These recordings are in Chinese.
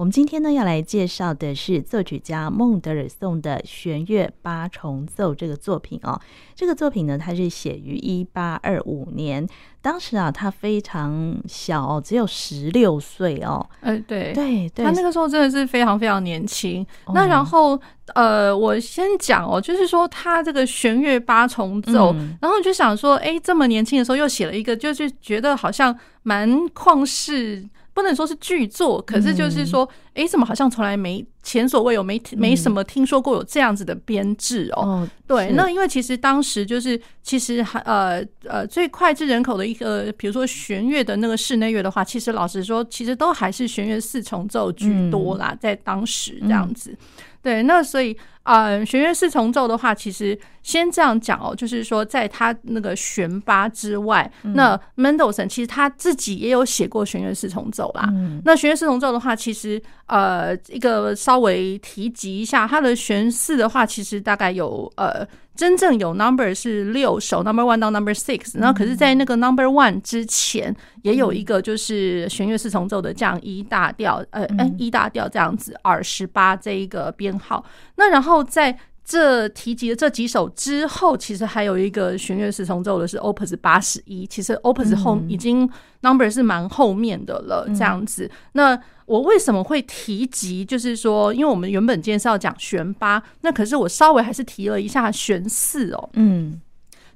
我们今天呢要来介绍的是作曲家孟德尔颂的弦乐八重奏这个作品哦。这个作品呢，它是写于一八二五年，当时啊他非常小哦，只有十六岁哦。呃，对对对，他那个时候真的是非常非常年轻。哦、那然后呃，我先讲哦，就是说他这个弦乐八重奏，嗯、然后就想说，哎，这么年轻的时候又写了一个，就是觉得好像蛮旷世。不能说是巨作，可是就是说，哎、嗯，怎么好像从来没前所未有，没没什么听说过有这样子的编制哦？哦对，那因为其实当时就是其实还呃呃最脍炙人口的一个，比如说弦乐的那个室内乐的话，其实老实说，其实都还是弦乐四重奏居多啦，嗯、在当时这样子。嗯、对，那所以。呃，弦乐四重奏的话，其实先这样讲哦，就是说，在他那个弦八之外，嗯、那 Mendelssohn 其实他自己也有写过弦乐四重奏啦。嗯、那弦乐四重奏的话，其实呃，一个稍微提及一下，它的弦四的话，其实大概有呃。真正有 number 是六首，number one 到 number six，然后可是，在那个 number one 之前，也有一个就是弦乐四重奏的这样一大调，呃，哎一大调这样子二十八这一个编号。那然后在这提及的这几首之后，其实还有一个弦乐四重奏的是 Opus 八十一，其实 Opus 后已经 number 是蛮后面的了，这样子。那我为什么会提及？就是说，因为我们原本今天是要讲弦八，那可是我稍微还是提了一下弦四哦。嗯，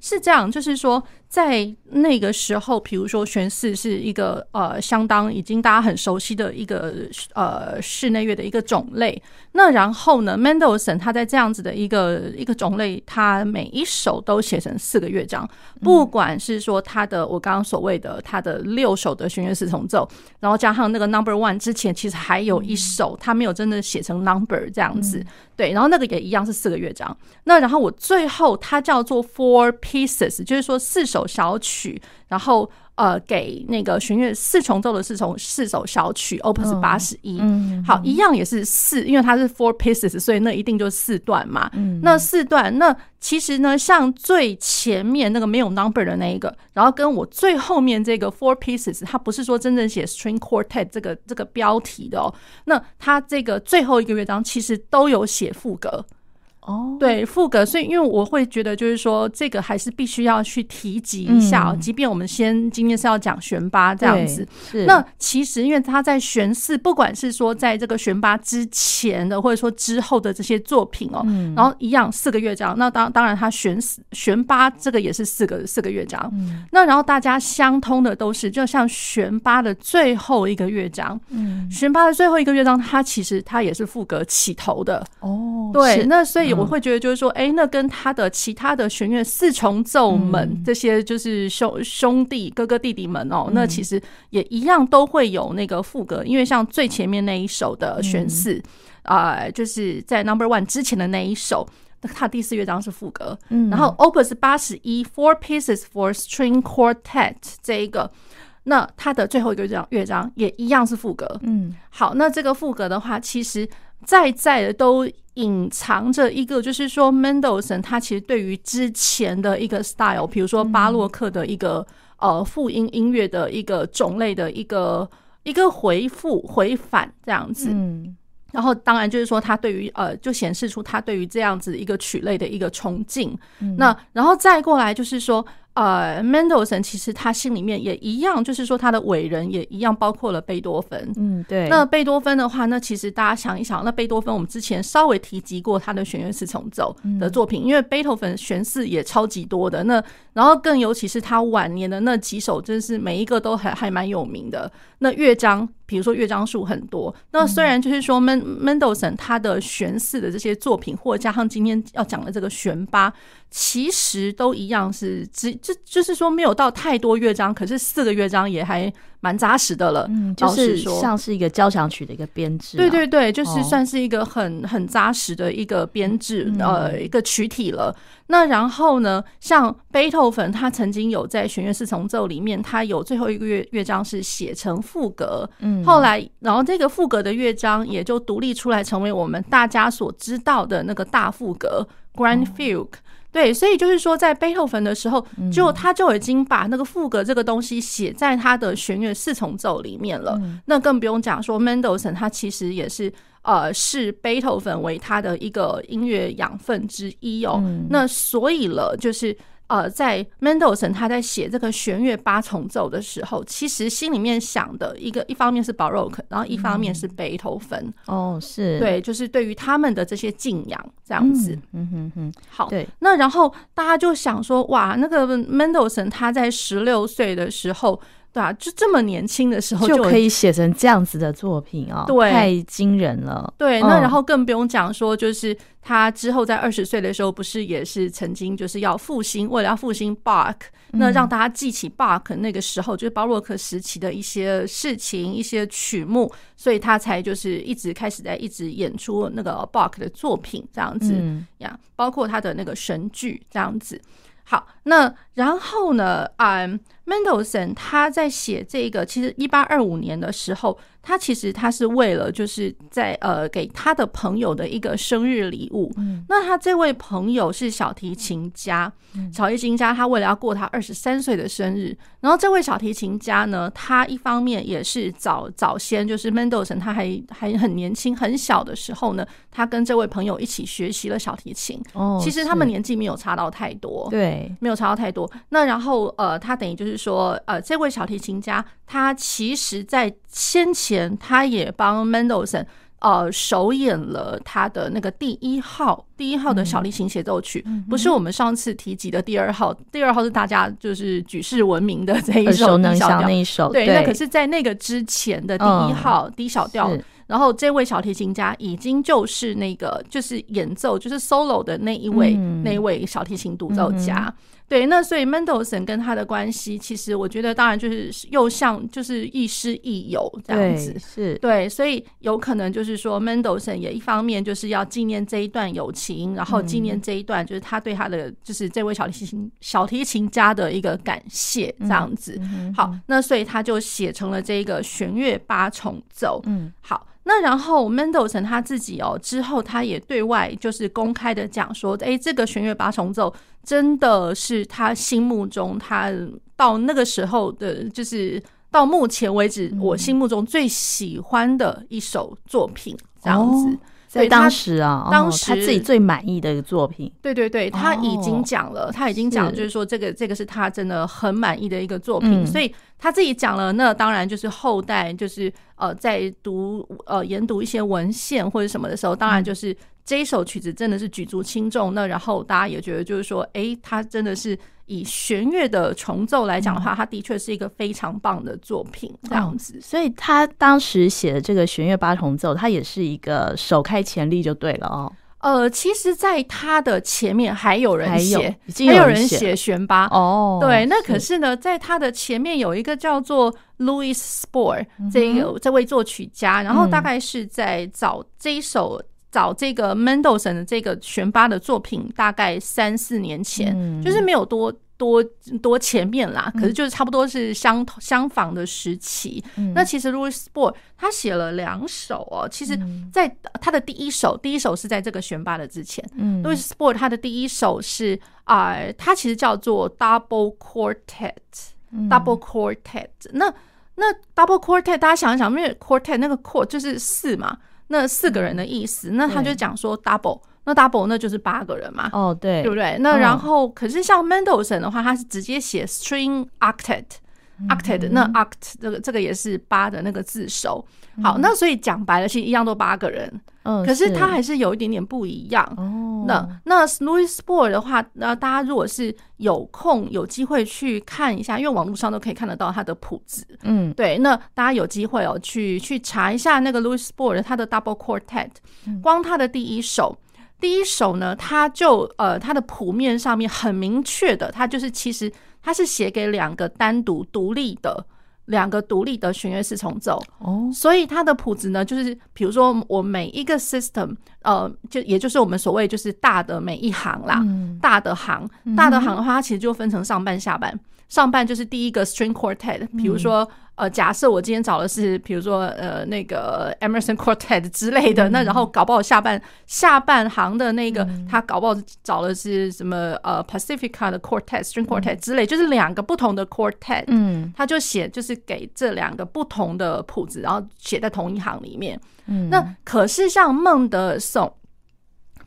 是这样，就是说。在那个时候，比如说弦四是一个呃相当已经大家很熟悉的一个呃室内乐的一个种类。那然后呢，Mendelssohn 他在这样子的一个一个种类，他每一首都写成四个乐章，不管是说他的我刚刚所谓的他的六首的弦乐四重奏，然后加上那个 Number One 之前其实还有一首他没有真的写成 Number 这样子，对，然后那个也一样是四个乐章。那然后我最后它叫做 Four Pieces，就是说四首。小曲，然后呃，给那个弦乐四重奏的四重四首小曲，Opus 八十一，好，一样也是四，因为它是 four pieces，所以那一定就是四段嘛。嗯、那四段，那其实呢，像最前面那个没有 number 的那一个，然后跟我最后面这个 four pieces，它不是说真正写 string quartet 这个这个标题的哦。那它这个最后一个乐章其实都有写赋格。哦，oh. 对，副格，所以因为我会觉得，就是说这个还是必须要去提及一下哦。嗯、即便我们先今天是要讲弦八这样子，是那其实因为他在弦四，不管是说在这个弦八之前的，或者说之后的这些作品哦，嗯、然后一样四个乐章。那当当然，他弦四弦八这个也是四个四个乐章。嗯、那然后大家相通的都是，就像弦八的最后一个乐章，嗯，弦八的最后一个乐章，它其实它也是副格起头的。哦，对，那所以。我会觉得就是说，哎，那跟他的其他的弦乐四重奏们这些就是兄兄弟哥哥弟弟们哦，那其实也一样都会有那个副歌，因为像最前面那一首的弦四啊，就是在 Number One 之前的那一首，那它第四乐章是副歌，嗯，然后 Opus 八十一 Four Pieces for String Quartet 这一个，那它的最后一个乐章乐章也一样是副歌。嗯，好，那这个副歌的话，其实在在的都。隐藏着一个，就是说，Mendelssohn 他其实对于之前的一个 style，比如说巴洛克的一个呃复音音乐的一个种类的一个一个回复回返这样子。嗯，然后当然就是说，他对于呃，就显示出他对于这样子一个曲类的一个崇敬。那然后再过来就是说。呃，Mendelssohn 其实他心里面也一样，就是说他的伟人也一样，包括了贝多芬。嗯，对。那贝多芬的话，那其实大家想一想，那贝多芬我们之前稍微提及过他的弦乐四重奏的作品，因为贝多芬弦四也超级多的。那然后更尤其是他晚年的那几首，真是每一个都还还蛮有名的。那乐章，比如说乐章数很多。那虽然就是说 Mendelssohn 他的弦四的这些作品，或者加上今天要讲的这个弦八，其实都一样是只就就是说没有到太多乐章，可是四个乐章也还蛮扎实的了。嗯，就是像是一个交响曲的一个编制。对对对，就是算是一个很很扎实的一个编制，呃，一个曲体了。那然后呢，像贝多芬，他曾经有在弦乐四重奏里面，他有最后一个乐乐章是写成赋格。嗯，后来，然后这个赋格的乐章也就独立出来，成为我们大家所知道的那个大赋格 （Grand Fugue）。对，所以就是说，在贝多芬的时候，就他就已经把那个赋格这个东西写在他的弦乐四重奏里面了。那更不用讲说，Mendelssohn 他其实也是呃，视贝多芬为他的一个音乐养分之一哦。那所以了，就是。呃，在 Mendelssohn 他在写这个弦乐八重奏的时候，其实心里面想的一个一方面是 Baroque，然后一方面是贝多芬。哦，是对，就是对于他们的这些敬仰这样子。嗯哼哼，好，对。那然后大家就想说，哇，那个 Mendelssohn 他在十六岁的时候。对啊，就这么年轻的时候就可以写成这样子的作品哦，对，太惊人了。对，那然后更不用讲说，就是他之后在二十岁的时候，不是也是曾经就是要复兴，为了要复兴 Bach，那让大家记起 Bach 那个时候就是巴洛克时期的一些事情、一些曲目，所以他才就是一直开始在一直演出那个 Bach 的作品这样子呀，包括他的那个神剧这样子。好，那然后呢，嗯。Mendelssohn 他在写这个，其实一八二五年的时候，他其实他是为了就是在呃给他的朋友的一个生日礼物。嗯，那他这位朋友是小提琴家，小提琴家他为了要过他二十三岁的生日，然后这位小提琴家呢，他一方面也是早早先就是 Mendelssohn 他还还很年轻很小的时候呢，他跟这位朋友一起学习了小提琴。哦，其实他们年纪没有差到太多，对，没有差到太多。那然后呃，他等于就是。说呃，这位小提琴家，他其实在先前他也帮 Mendelssohn 呃首演了他的那个第一号第一号的小提琴协奏曲，嗯、不是我们上次提及的第二号。第二号是大家就是举世闻名的这一首耳熟能详那一首，对，对，那可是在那个之前的第一号 D 小调，嗯、然后这位小提琴家已经就是那个就是演奏就是 solo 的那一位、嗯、那一位小提琴独奏家。嗯对，那所以 Mendelssohn 跟他的关系，其实我觉得当然就是又像就是亦师亦友这样子，是对，所以有可能就是说 Mendelssohn 也一方面就是要纪念这一段友情，然后纪念这一段就是他对他的就是这位小提琴小提琴家的一个感谢这样子。好，那所以他就写成了这个弦乐八重奏。嗯，好。那然后 Mendelssohn 他自己哦，之后他也对外就是公开的讲说，哎，这个弦乐八重奏真的是他心目中他到那个时候的，就是到目前为止我心目中最喜欢的一首作品，这样子。在当时啊，当时他自己最满意的一个作品。对对对，他已经讲了，他已经讲，就是说这个这个是他真的很满意的一个作品，所以。他自己讲了，那当然就是后代就是呃，在读呃研读一些文献或者什么的时候，当然就是这一首曲子真的是举足轻重。那然后大家也觉得就是说，哎、欸，他真的是以弦乐的重奏来讲的话，他的确是一个非常棒的作品，这样子。所以他当时写的这个弦乐八重奏，他也是一个首开前例就对了哦。呃，其实，在他的前面还有人写，还有，人写弦八哦。对，那可是呢，在他的前面有一个叫做 Louis Spohr 这个、嗯、这位作曲家，然后大概是在找这一首、嗯、找这个 Mendelssohn 的这个弦八的作品，大概三四年前，嗯、就是没有多。多多前面啦，可是就是差不多是相同相仿的时期。嗯、那其实 Louis Spohr 他写了两首哦，其实在他的第一首，第一首是在这个选拔的之前。嗯，Louis Spohr 他的第一首是啊、呃，他其实叫做 Double Quartet，Double Quartet。那那 Double Quartet，大家想一想，因为 Quartet 那个 Quart 就是四嘛，那四个人的意思，嗯、那他就讲说 Double。那 double 那就是八个人嘛？哦，对，对不对？那然后，可是像 Mendelssohn 的话，他是直接写 string octet，octet，那 oct 这个这个也是八的那个字首。好，那所以讲白了，其实一样都八个人。嗯，可是他还是有一点点不一样。哦，那那 Louis Spohr 的话，那大家如果是有空有机会去看一下，因为网络上都可以看得到他的谱子。嗯，对，那大家有机会哦，去去查一下那个 Louis Spohr 的他的 double quartet，光他的第一首。第一首呢，它就呃，它的谱面上面很明确的，它就是其实它是写给两个单独独立的两个独立的弦乐四重奏。哦，所以它的谱子呢，就是比如说我每一个 system，呃，就也就是我们所谓就是大的每一行啦，嗯、大的行，大的行的话，它其实就分成上半下半，上半就是第一个 string quartet，比如说。呃，假设我今天找的是，比如说呃那个 Emerson Quartet 之类的，嗯、那然后搞不好下半下半行的那个，嗯、他搞不好找的是什么呃 Pacifica 的 Quartet、String Quartet 之类，嗯、就是两个不同的 Quartet，嗯，他就写就是给这两个不同的谱子，然后写在同一行里面。嗯，那可是像孟德尔颂。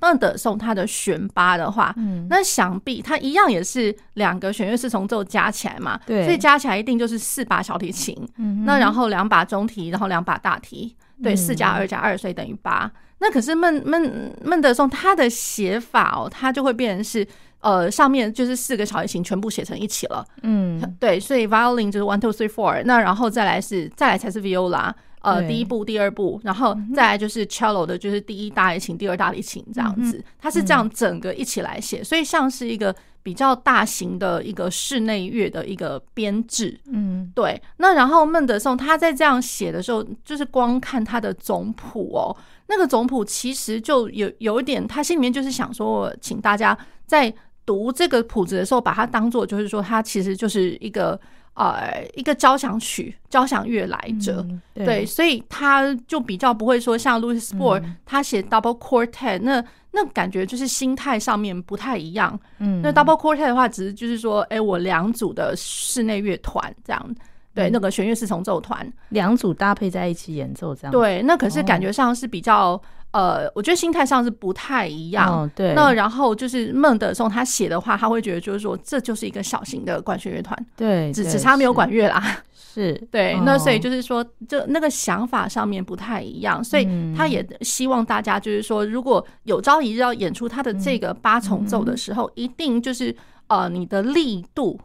孟德尔颂他的弦八的话，嗯，那想必他一样也是两个弦乐四重奏加起来嘛，对，所以加起来一定就是四把小提琴，嗯，那然后两把中提，然后两把大提，对，四加二加二，所以等于八。那可是孟孟孟德尔颂他的写法哦，他就会变成是呃上面就是四个小提琴全部写成一起了，嗯，对，所以 violin 就是 one two three four，那然后再来是再来才是 viola。呃，第一部、第二部，然后再来就是 cello 的，就是第一大提琴、第二大提琴这样子，它是这样整个一起来写，所以像是一个比较大型的一个室内乐的一个编制。嗯，对。那然后孟德颂他在这样写的时候，就是光看他的总谱哦，那个总谱其实就有有一点，他心里面就是想说，请大家在读这个谱子的时候，把它当做就是说，它其实就是一个。呃，一个交响曲、交响乐来着，嗯、对，对，所以他就比较不会说像 Louis Spohr、嗯、他写 double quartet，那那感觉就是心态上面不太一样。嗯，那 double quartet 的话，只是就是说，哎，我两组的室内乐团这样，对，嗯、那个弦乐四重奏团，两组搭配在一起演奏这样。对，那可是感觉上是比较。哦呃，我觉得心态上是不太一样。哦、对，那然后就是孟德松他写的话，他会觉得就是说，这就是一个小型的管弦乐团。对，只只差没有管乐啦。是，对。哦、那所以就是说，就那个想法上面不太一样，所以他也希望大家就是说，如果有朝一日要演出他的这个八重奏的时候，嗯、一定就是呃，你的力度、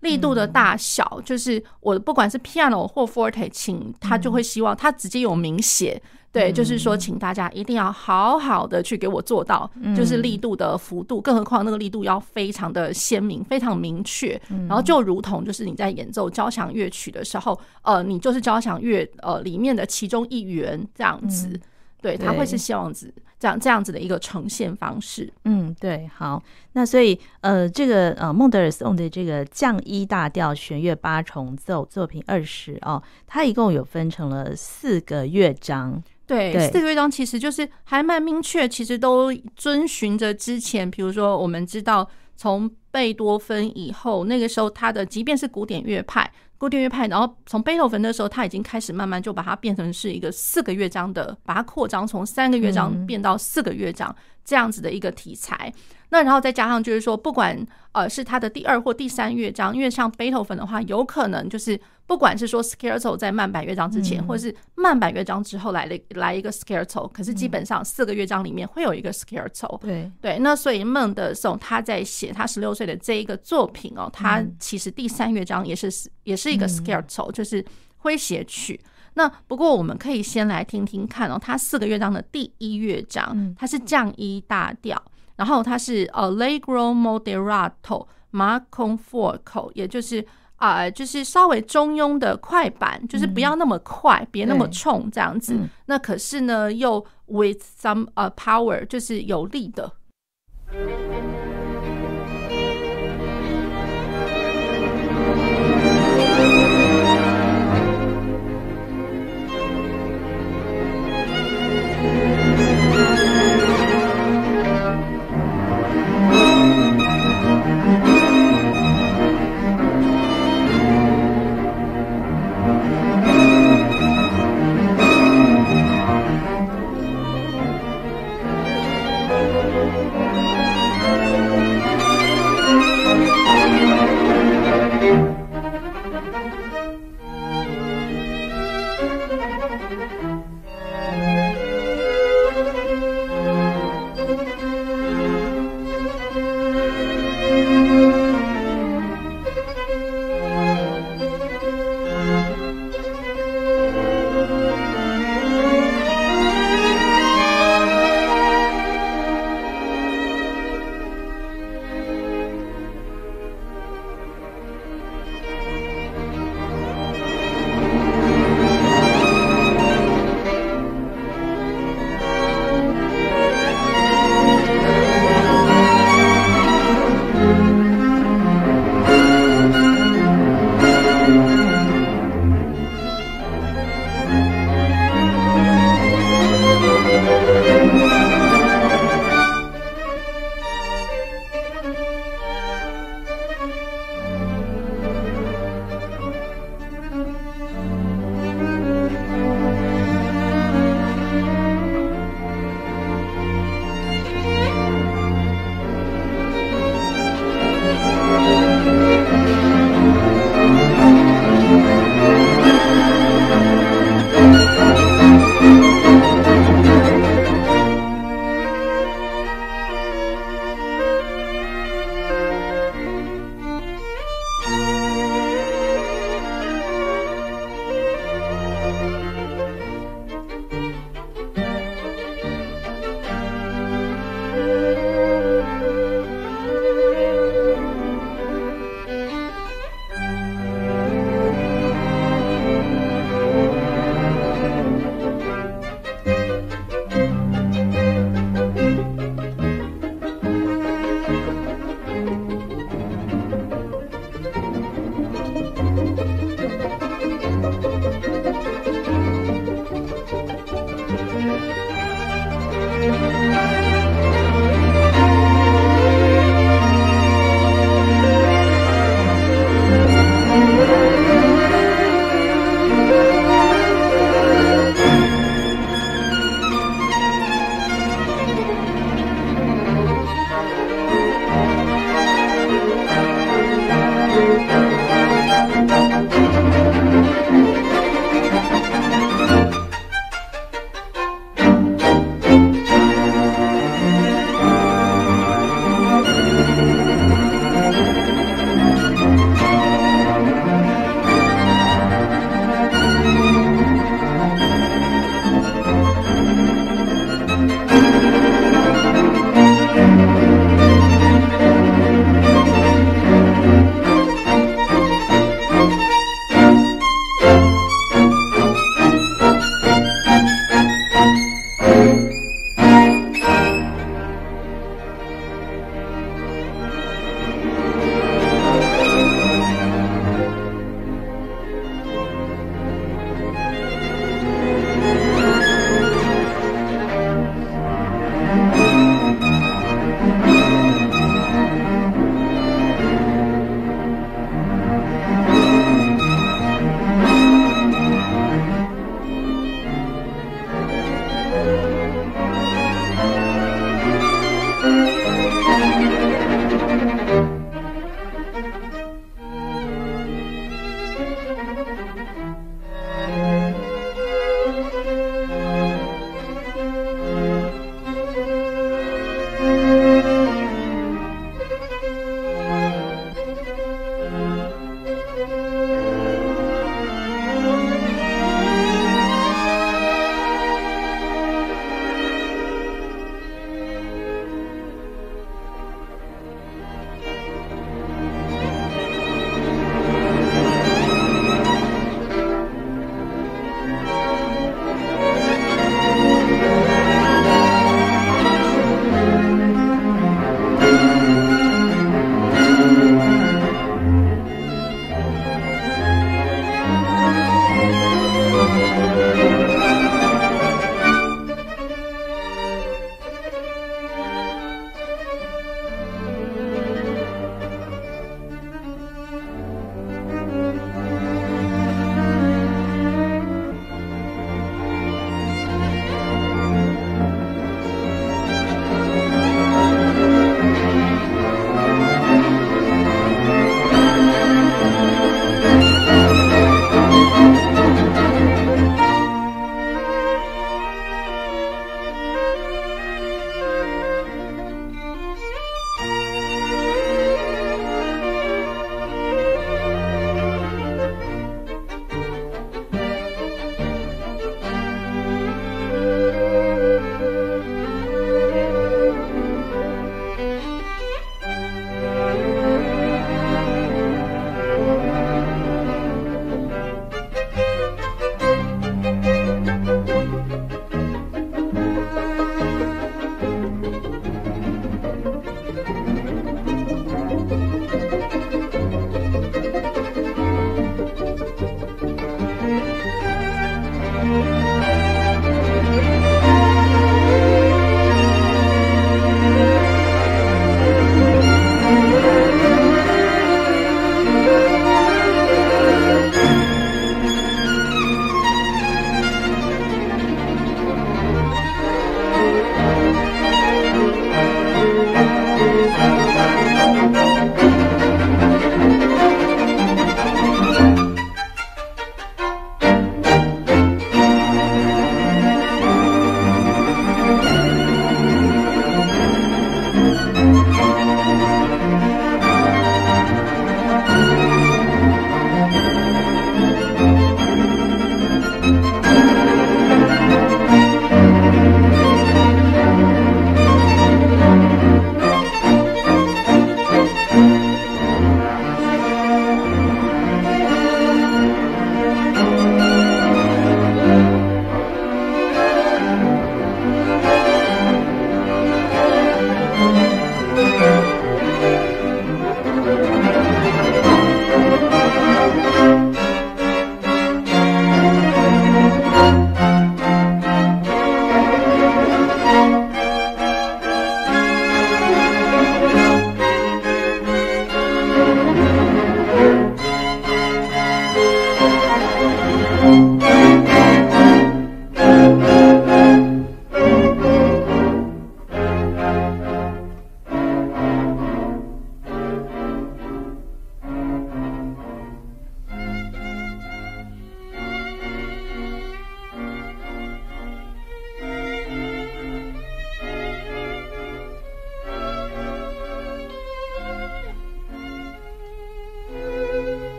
力度的大小，就是我不管是 piano 或 forte 请，他就会希望他直接有明写。对，就是说，请大家一定要好好的去给我做到，就是力度的幅度，更何况那个力度要非常的鲜明、非常明确。然后就如同就是你在演奏交响乐曲的时候，呃，你就是交响乐呃里面的其中一员这样子。对，他会是希望子这样这样子的一个呈现方式。嗯，对，好，那所以呃，这个呃孟德尔颂的这个降一大调弦乐八重奏作品二十哦，它一共有分成了四个乐章。对，四个乐章其实就是还蛮明确，其实都遵循着之前，比如说我们知道从贝多芬以后，那个时候他的即便是古典乐派，古典乐派，然后从贝多芬的时候，他已经开始慢慢就把它变成是一个四个乐章的，把它扩张从三个乐章变到四个乐章这样子的一个题材。那然后再加上就是说，不管呃是他的第二或第三乐章，因为像贝多芬的话，有可能就是不管是说 Scherzo 在慢板乐章之前，或者是慢板乐章之后来了来一个 Scherzo，可是基本上四个乐章里面会有一个 Scherzo。对对，那所以孟德尔颂他在写他十六岁的这一个作品哦，他其实第三乐章也是也是一个 Scherzo，就是诙谐曲。那不过我们可以先来听听看哦，他四个乐章的第一乐章，它是降一大调。然后它是 Allegro moderato ma con fuoco，也就是啊、呃，就是稍微中庸的快板，就是不要那么快，嗯、别那么冲这样子。嗯、那可是呢，又 with some 呃 power，就是有力的。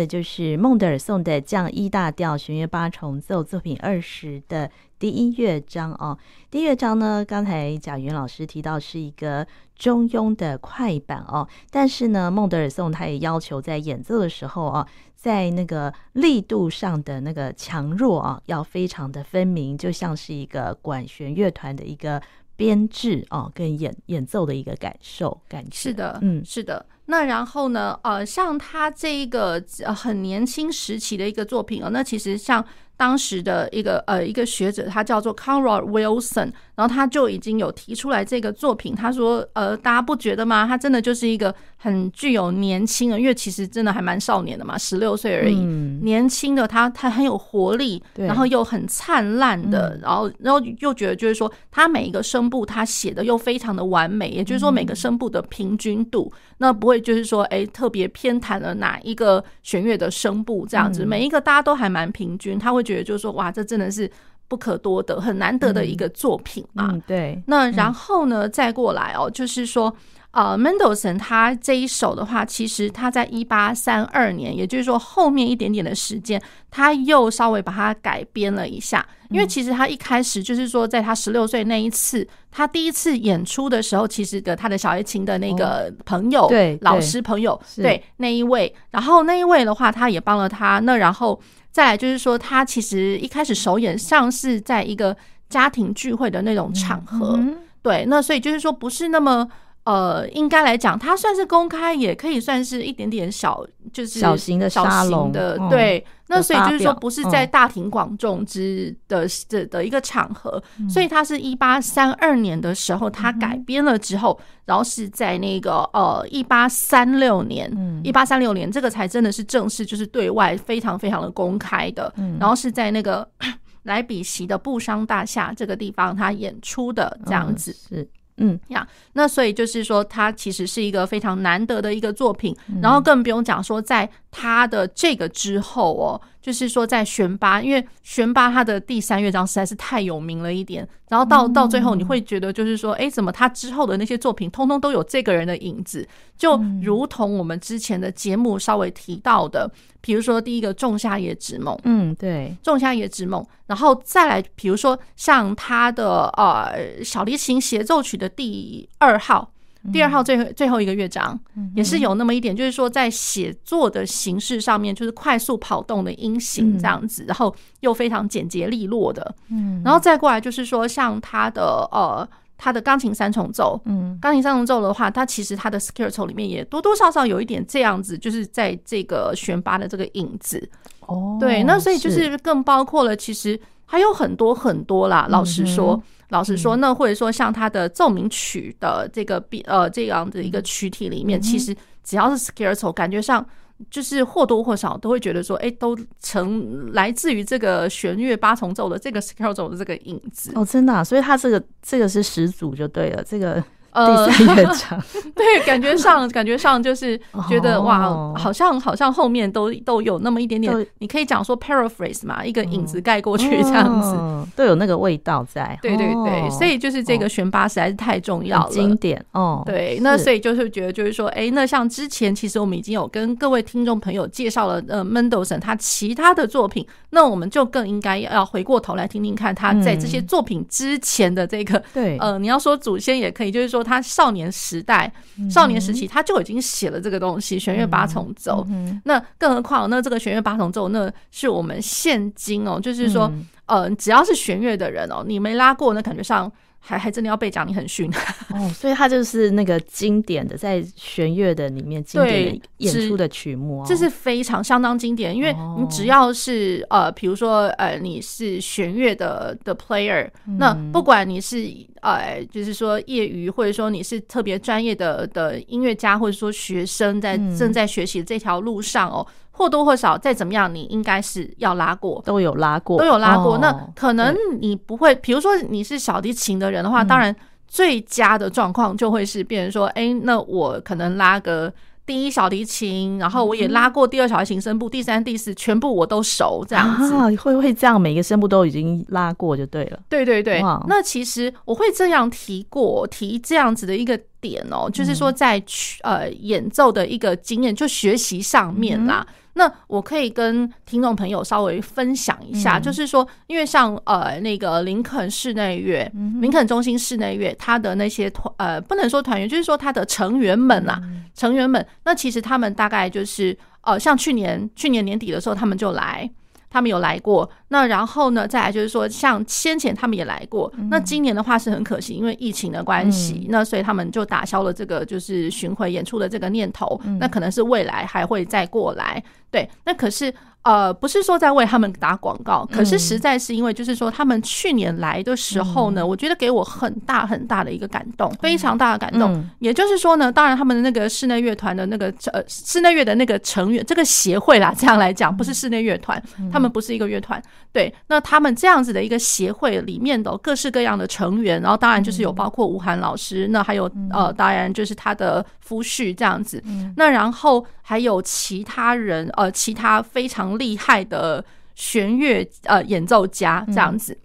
的就是孟德尔颂的降 E 大调弦乐八重奏作品二十的第一乐章哦。第一乐章呢，刚才贾云老师提到是一个中庸的快板哦，但是呢，孟德尔颂他也要求在演奏的时候啊，在那个力度上的那个强弱啊，要非常的分明，就像是一个管弦乐团的一个。编制哦，跟演演奏的一个感受感觉是的，嗯，是的。那然后呢，呃，像他这一个很年轻时期的一个作品哦，那其实像。当时的一个呃一个学者，他叫做 Conrad Wilson，然后他就已经有提出来这个作品。他说：“呃，大家不觉得吗？他真的就是一个很具有年轻的，因为其实真的还蛮少年的嘛，十六岁而已。嗯、年轻的他，他很有活力，然后又很灿烂的，然后然后又觉得就是说，他每一个声部他写的又非常的完美，也就是说每个声部的平均度，那不会就是说哎特别偏袒了哪一个弦乐的声部这样子，每一个大家都还蛮平均，他会。”觉得就是说，哇，这真的是不可多得、很难得的一个作品啊！嗯嗯、对，那然后呢，嗯、再过来哦，就是说。呃，Mendelssohn 他这一首的话，其实他在一八三二年，也就是说后面一点点的时间，他又稍微把它改编了一下。因为其实他一开始就是说，在他十六岁那一次，他第一次演出的时候，其实的他的小提琴的那个朋友，对老师朋友，对那一位，然后那一位的话，他也帮了他。那然后再来就是说，他其实一开始首演像是在一个家庭聚会的那种场合，对，那所以就是说不是那么。呃，应该来讲，它算是公开，也可以算是一点点小，就是小型的小型的，对。那所以就是说，不是在大庭广众之的的的一个场合，所以它是一八三二年的时候，它改编了之后，然后是在那个呃一八三六年，一八三六年这个才真的是正式，就是对外非常非常的公开的，然后是在那个 莱比锡的布商大厦这个地方，他演出的这样子是。嗯呀，那所以就是说，它其实是一个非常难得的一个作品，然后更不用讲说，在它的这个之后哦。就是说，在弦八，因为弦八他的第三乐章实在是太有名了一点，然后到到最后你会觉得，就是说，哎，怎么他之后的那些作品，通通都有这个人的影子，就如同我们之前的节目稍微提到的，比如说第一个《仲夏夜之梦》，嗯，对，《仲夏夜之梦》，然后再来，比如说像他的呃小提琴协奏曲的第二号。第二号最后最后一个乐章，也是有那么一点，就是说在写作的形式上面，就是快速跑动的音型这样子，然后又非常简洁利落的，嗯，然后再过来就是说像他的呃他的钢琴三重奏，嗯，钢琴三重奏的话，它其实它的 Scherzo 里面也多多少少有一点这样子，就是在这个弦八的这个影子，哦，对，那所以就是。更包括了，其实还有很多很多啦，老实说。老实说，那或者说像他的奏鸣曲的这个比呃这样的一个曲体里面，其实只要是 Scherzo，感觉上就是或多或少都会觉得说，哎，都成来自于这个弦乐八重奏的这个 Scherzo 的这个影子。哦，真的啊，所以他这个这个是始祖就对了，这个。呃，第三乐章，对，感觉上感觉上就是觉得哇，好像好像后面都都有那么一点点，你可以讲说 paraphrase 嘛，一个影子盖过去这样子，都有那个味道在。对对对，所以就是这个选拔实在是太重要了，经典哦。对，那所以就是觉得就是说，哎，那像之前其实我们已经有跟各位听众朋友介绍了呃 Mendelssohn 他其他的作品，那我们就更应该要回过头来听听看他在这些作品之前的这个，对，呃，你要说祖先也可以，就是说。他少年时代、少年时期，他就已经写了这个东西——弦乐八重奏。那更何况，那这个弦乐八重奏，那是我们现今哦，就是说，呃，只要是弦乐的人哦，你没拉过，那感觉上。还还真的要被讲，你很逊 哦，所以它就是那个经典的，在弦乐的里面经典的演出的曲目，这是非常相当经典。因为你只要是呃，比如说呃，你是弦乐的的 player，那不管你是呃，就是说业余，或者说你是特别专业的的音乐家，或者说学生在正在学习这条路上哦。或多或少，再怎么样，你应该是要拉过，都有拉过，都有拉过。那可能你不会，比如说你是小提琴的人的话，当然最佳的状况就会是，变成说，哎，那我可能拉个。第一小提琴，然后我也拉过第二小提琴声部，第三、第四全部我都熟，这样子。啊，会不会这样？每个声部都已经拉过就对了。对对对。那其实我会这样提过，提这样子的一个点哦，就是说在呃演奏的一个经验，就学习上面啦。那我可以跟听众朋友稍微分享一下，嗯、就是说，因为像呃那个林肯室内乐、嗯、林肯中心室内乐，他的那些团呃不能说团员，就是说他的成员们啊，嗯、成员们，那其实他们大概就是呃像去年去年年底的时候，他们就来。他们有来过，那然后呢，再来就是说，像先前他们也来过，那今年的话是很可惜，因为疫情的关系，那所以他们就打消了这个就是巡回演出的这个念头，那可能是未来还会再过来，对，那可是。呃，不是说在为他们打广告，可是实在是因为，就是说他们去年来的时候呢，嗯、我觉得给我很大很大的一个感动，非常大的感动。嗯、也就是说呢，当然他们的那个室内乐团的那个呃室内乐的那个成员，这个协会啦，这样来讲，不是室内乐团，他们不是一个乐团。对，那他们这样子的一个协会里面的各式各样的成员，然后当然就是有包括吴涵老师，那还有呃，当然就是他的夫婿这样子，那然后还有其他人，呃，其他非常。厉害的弦乐呃演奏家这样子，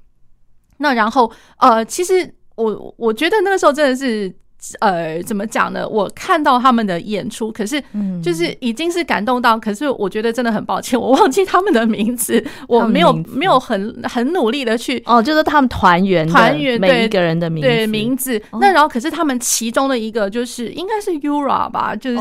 那然后呃，其实我我觉得那个时候真的是。呃，怎么讲呢？我看到他们的演出，可是就是已经是感动到，可是我觉得真的很抱歉，我忘记他们的名字，我没有没有很很努力的去哦，就是他们团员团员每一个人的名字对名字。那然后可是他们其中的一个就是应该是 Yura 吧，就是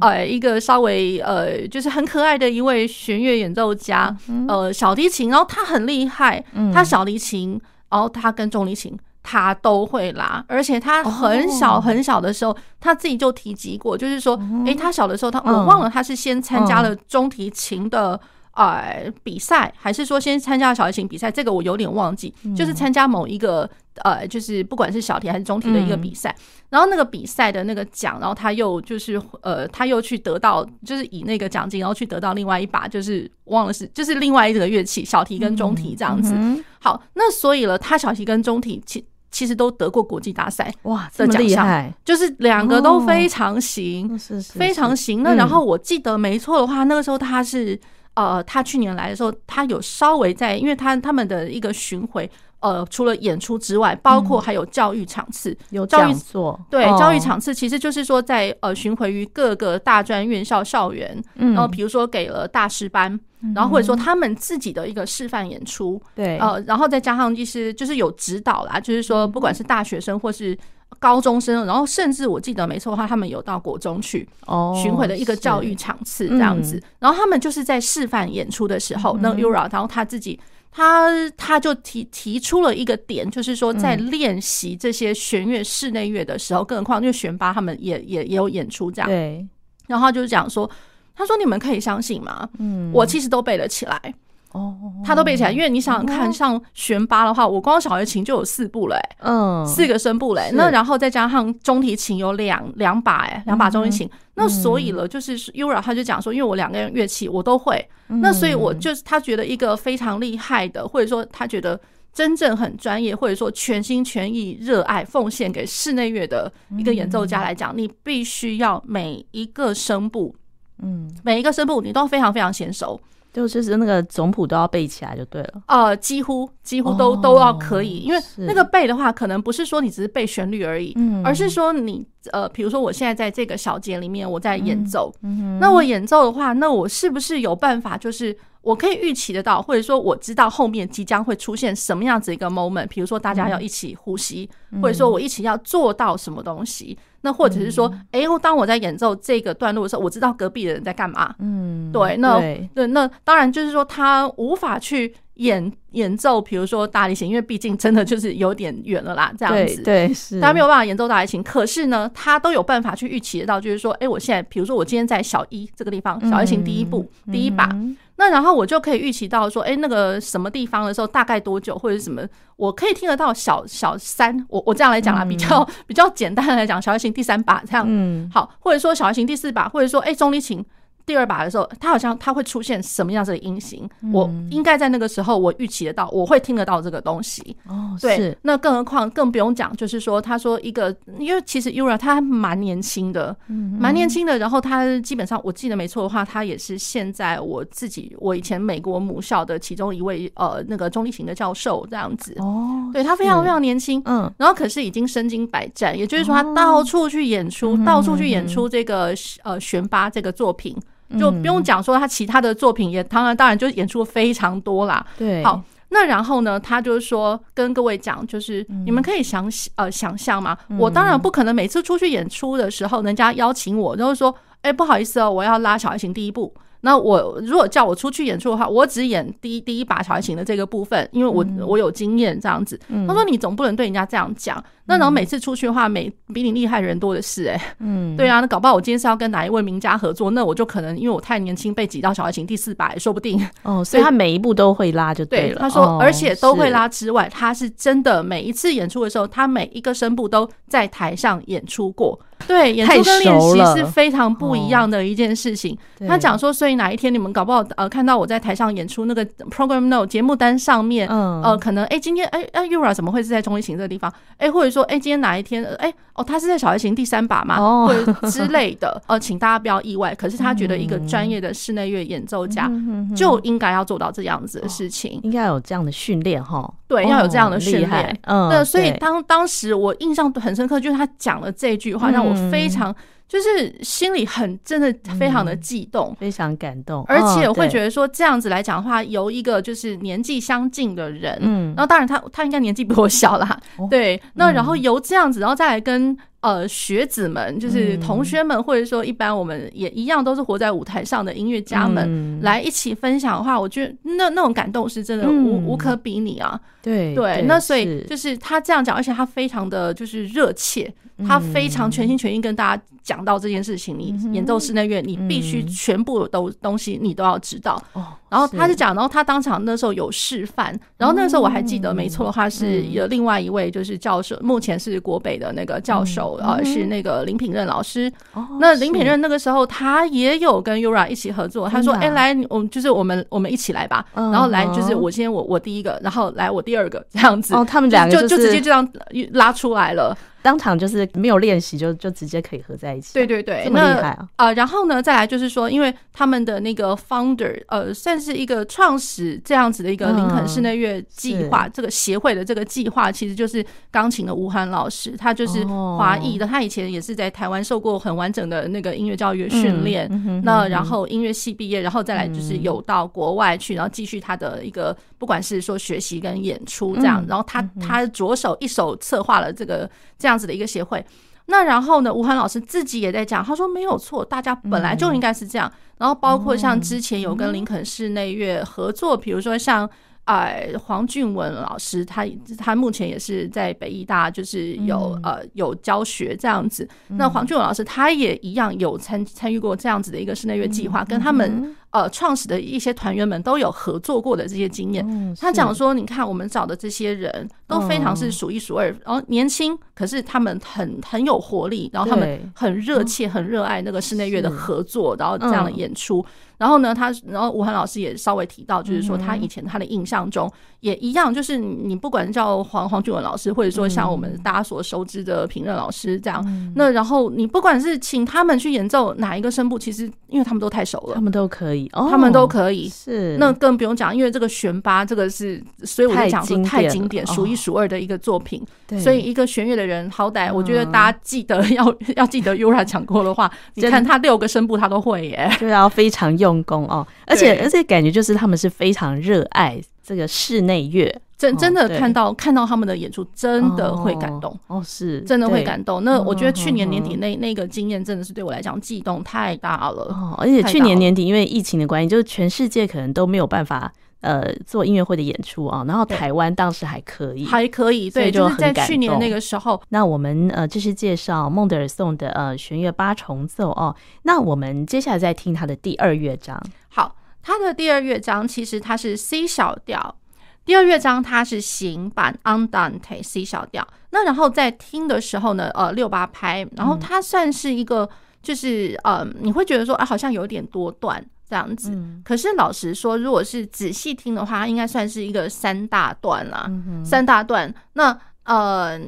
呃一个稍微呃就是很可爱的一位弦乐演奏家，呃小提琴，然后他很厉害，他小提琴，然后他跟中提琴。他都会拉，而且他很小很小的时候，他自己就提及过，就是说，诶，他小的时候，他我忘了他是先参加了中提琴的呃比赛，还是说先参加了小提琴比赛？这个我有点忘记，就是参加某一个呃，就是不管是小提还是中提的一个比赛，然后那个比赛的那个奖，然后他又就是呃，他又去得到，就是以那个奖金，然后去得到另外一把，就是忘了是就是另外一个乐器，小提跟中提这样子。好，那所以了，他小提跟中提其其实都得过国际大赛哇，这么厉害，就是两个都非常行，非常行。那然后我记得没错的话，那个时候他是呃，他去年来的时候，他有稍微在，因为他他们的一个巡回，呃，除了演出之外，包括还有教育场次，有教育座，对，教育场次其实就是说在呃巡回于各个大专院校校园，然后比如说给了大师班。然后或者说他们自己的一个示范演出，对，呃，然后再加上就是就是有指导啦，就是说不管是大学生或是高中生，然后甚至我记得没错的话，他们有到国中去哦巡回的一个教育场次这样子，然后他们就是在示范演出的时候，那 Yura 然后他自己他他就提提出了一个点，就是说在练习这些弦乐室内乐的时候，更何况因为弦八他们也也也有演出这样，对，然后就是讲说。他说：“你们可以相信吗？嗯，我其实都背得起来。哦，他都背起来，因为你想想看，像弦八的话，我光小提琴就有四部嘞，嗯，四个声部嘞。那然后再加上中提琴有两两把，哎，两把中提琴。那所以了，就是 Yura 他就讲说，因为我两个乐器我都会，那所以我就是他觉得一个非常厉害的，或者说他觉得真正很专业，或者说全心全意热爱奉献给室内乐的一个演奏家来讲，你必须要每一个声部。”嗯，每一个声部你都非常非常娴熟，就是那个总谱都要背起来就对了。呃，几乎几乎都都要可以，因为那个背的话，可能不是说你只是背旋律而已，而是说你呃，比如说我现在在这个小节里面我在演奏，那我演奏的话，那我是不是有办法，就是我可以预期得到，或者说我知道后面即将会出现什么样子一个 moment，比如说大家要一起呼吸，或者说我一起要做到什么东西。那或者是说，哎、欸，当我在演奏这个段落的时候，我知道隔壁的人在干嘛。嗯，对，那对，对，那当然就是说，他无法去演演奏，比如说大提琴，因为毕竟真的就是有点远了啦，这样子。对，对是。他没有办法演奏大提琴，可是呢，他都有办法去预期得到，就是说，哎、欸，我现在，比如说我今天在小一这个地方，小提琴第一步、嗯、第一把。嗯那然后我就可以预期到说，哎，那个什么地方的时候大概多久，或者什么，我可以听得到小小三，我我这样来讲啊，比较比较简单来讲，小提琴第三把这样，嗯，好，或者说小提琴第四把，或者说哎，中提琴第二把的时候，他好像他会出现什么样子的音型，嗯、我应该在那个时候我预期得到，我会听得到这个东西。哦，对，那更何况更不用讲，就是说，他说一个，因为其实 Yura 他蛮年轻的，嗯，蛮年轻的，然后他基本上我记得没错的话，他也是现在我自己我以前美国母校的其中一位呃那个中立型的教授这样子。哦，对，他非常非常年轻，嗯，然后可是已经身经百战，也就是说他到处去演出，哦、到处去演出这个呃弦八这个作品。就不用讲说他其他的作品也当然当然就演出非常多啦。对，好，那然后呢，他就是说跟各位讲，就是你们可以想呃想象嘛，我当然不可能每次出去演出的时候，人家邀请我，然后说，哎，不好意思哦，我要拉小提琴第一部。那我如果叫我出去演出的话，我只演第一第一把小提琴的这个部分，因为我我有经验这样子。他说你总不能对人家这样讲。那然后每次出去的话，每比你厉害的人多的是哎、欸，嗯，对啊，那搞不好我今天是要跟哪一位名家合作，那我就可能因为我太年轻被挤到小提琴第四把也说不定哦。所以他每一步都会拉就对了。对，他说，而且都会拉之外，他是真的每一次演出的时候，他每一个声部都在台上演出过。对，演出跟练习是非常不一样的一件事情。他讲说，所以哪一天你们搞不好呃看到我在台上演出，那个 program note 节目单上面，呃，可能哎今天哎哎 Yura 怎么会是在中提琴这个地方？哎，或者说哎今天哪一天哎哦他是在小提琴第三把吗？或者之类的，呃，请大家不要意外。可是他觉得一个专业的室内乐演奏家就应该要做到这样子的事情，应该有这样的训练哈。对，要有这样的训练。嗯，那所以当当时我印象很深刻，就是他讲了这句话，让我非常就是心里很真的非常的激动，非常感动，而且我会觉得说这样子来讲的话，由一个就是年纪相近的人，嗯，然后当然他他应该年纪比我小啦，对，那然后由这样子，然后再来跟。呃，学子们就是同学们，或者说一般我们也一样，都是活在舞台上的音乐家们来一起分享的话，我觉得那那种感动是真的无无可比拟啊。对对，那所以就是他这样讲，而且他非常的就是热切，他非常全心全意跟大家讲到这件事情。你演奏室内乐，你必须全部都东西你都要知道。然后他就讲，然后他当场那时候有示范，然后那时候我还记得没错的话，是有另外一位就是教授，目前是国北的那个教授。呃，是那个林品任老师。那林品任那个时候，他也有跟 Yura 一起合作。他说：“哎，来，我们就是我们，我们一起来吧。然后来，就是我先，我我第一个，然后来我第二个，这样子。哦，他们两个就就直接这样拉出来了。”当场就是没有练习，就就直接可以合在一起。对对对，这么厉害啊！呃，然后呢，再来就是说，因为他们的那个 founder，呃，算是一个创始这样子的一个林肯室内乐计划，这个协会的这个计划，其实就是钢琴的吴涵老师，他就是华裔的，他以前也是在台湾受过很完整的那个音乐教育训练，那然后音乐系毕业，然后再来就是有到国外去，然后继续他的一个不管是说学习跟演出这样，然后他他着手一手策划了这个这样。这样子的一个协会，那然后呢，吴涵老师自己也在讲，他说没有错，大家本来就应该是这样。然后包括像之前有跟林肯室内乐合作，比如说像呃黄俊文老师，他他目前也是在北医大，就是有呃有教学这样子。那黄俊文老师他也一样有参参与过这样子的一个室内乐计划，跟他们。呃，创始的一些团员们都有合作过的这些经验。他讲说，你看我们找的这些人都非常是数一数二，然后年轻，可是他们很很有活力，然后他们很热切、很热爱那个室内乐的合作，然后这样的演出。然后呢，他然后吴涵老师也稍微提到，就是说他以前他的印象中也一样，就是你不管叫黄黄俊文老师，或者说像我们大家所熟知的评论老师这样，那然后你不管是请他们去演奏哪一个声部，其实因为他们都太熟了，他们都可以，他们都可以。是，那更不用讲，因为这个弦八这个是，所以我就讲说太经典，数一数二的一个作品。所以一个弦乐的人，好歹我觉得大家记得要 要记得 Yura 讲过的话，你看他六个声部他都会耶，对啊，非常用。用功哦，而且而且感觉就是他们是非常热爱这个室内乐，真真的看到看到他们的演出，真的会感动。哦，是。真的会感动。那我觉得去年年底那那个经验真的是对我来讲悸动太大了。哦，而且去年年底因为疫情的关系，就是全世界可能都没有办法。呃，做音乐会的演出啊，然后台湾当时还可以，还可以，对，就是在去年那个时候。那我们呃，这是介绍孟德尔颂的呃弦乐八重奏哦。那我们接下来再听他的第二乐章。好，他的第二乐章其实它是 C 小调，第二乐章它是行板 Andante C 小调。那然后在听的时候呢，呃，六八拍，然后它算是一个。就是呃，你会觉得说啊，好像有点多段这样子。可是老实说，如果是仔细听的话，它应该算是一个三大段啦，三大段。那呃，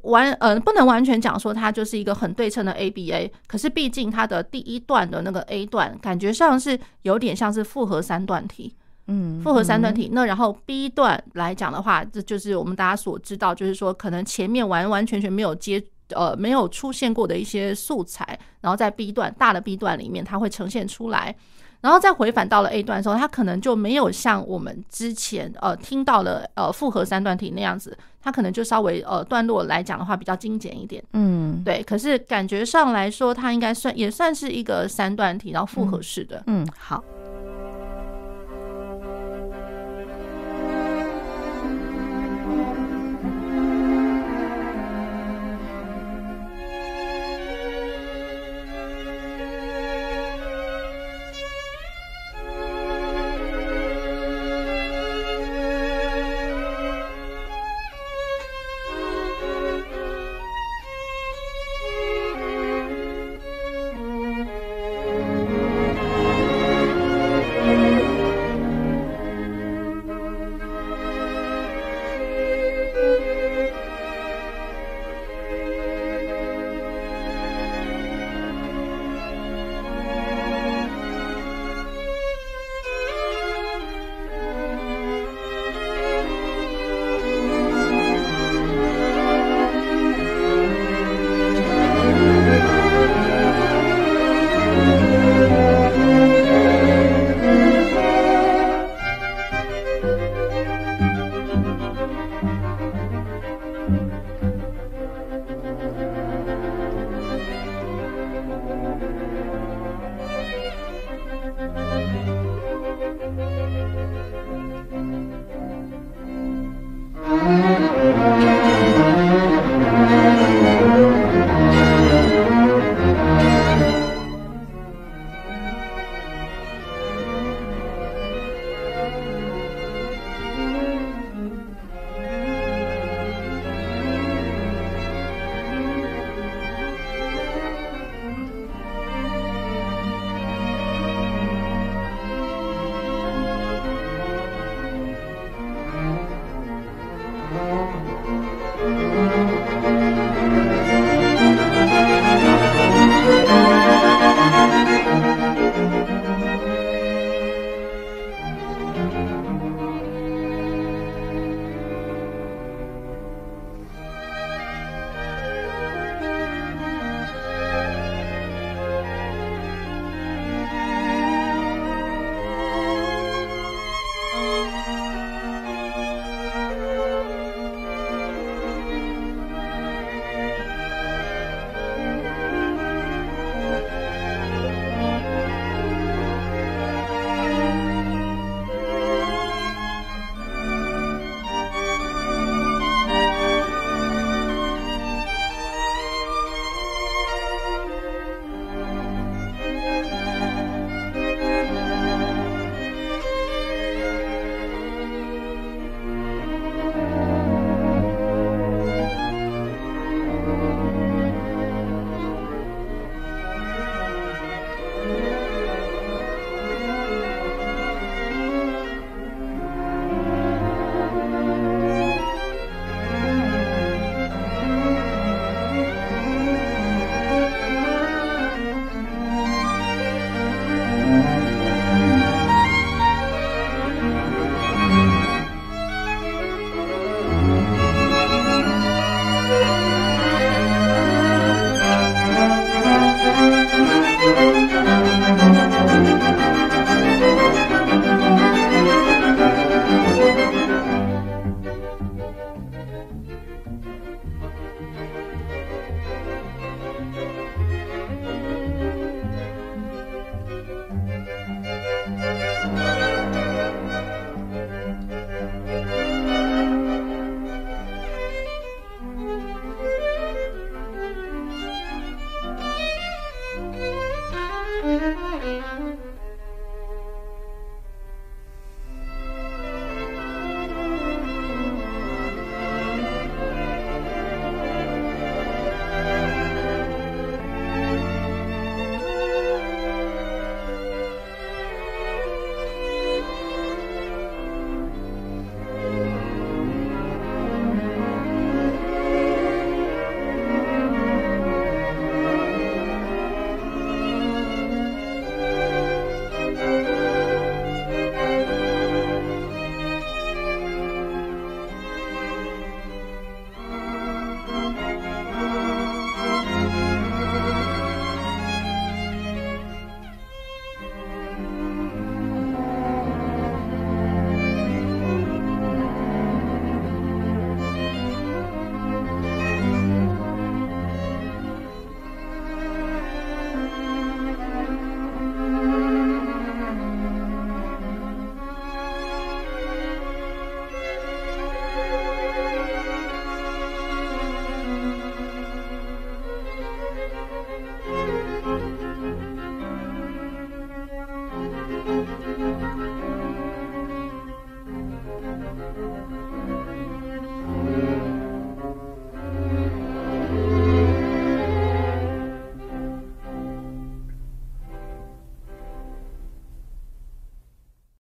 完呃，不能完全讲说它就是一个很对称的 ABA。可是毕竟它的第一段的那个 A 段，感觉上是有点像是复合三段体。嗯，复合三段体。那然后 B 段来讲的话，这就是我们大家所知道，就是说可能前面完完全全没有接呃没有出现过的一些素材，然后在 B 段大的 B 段里面，它会呈现出来。然后再回返到了 A 段的时候，它可能就没有像我们之前呃听到了呃复合三段体那样子，它可能就稍微呃段落来讲的话比较精简一点。嗯，对。可是感觉上来说，它应该算也算是一个三段体，然后复合式的。嗯，嗯，好。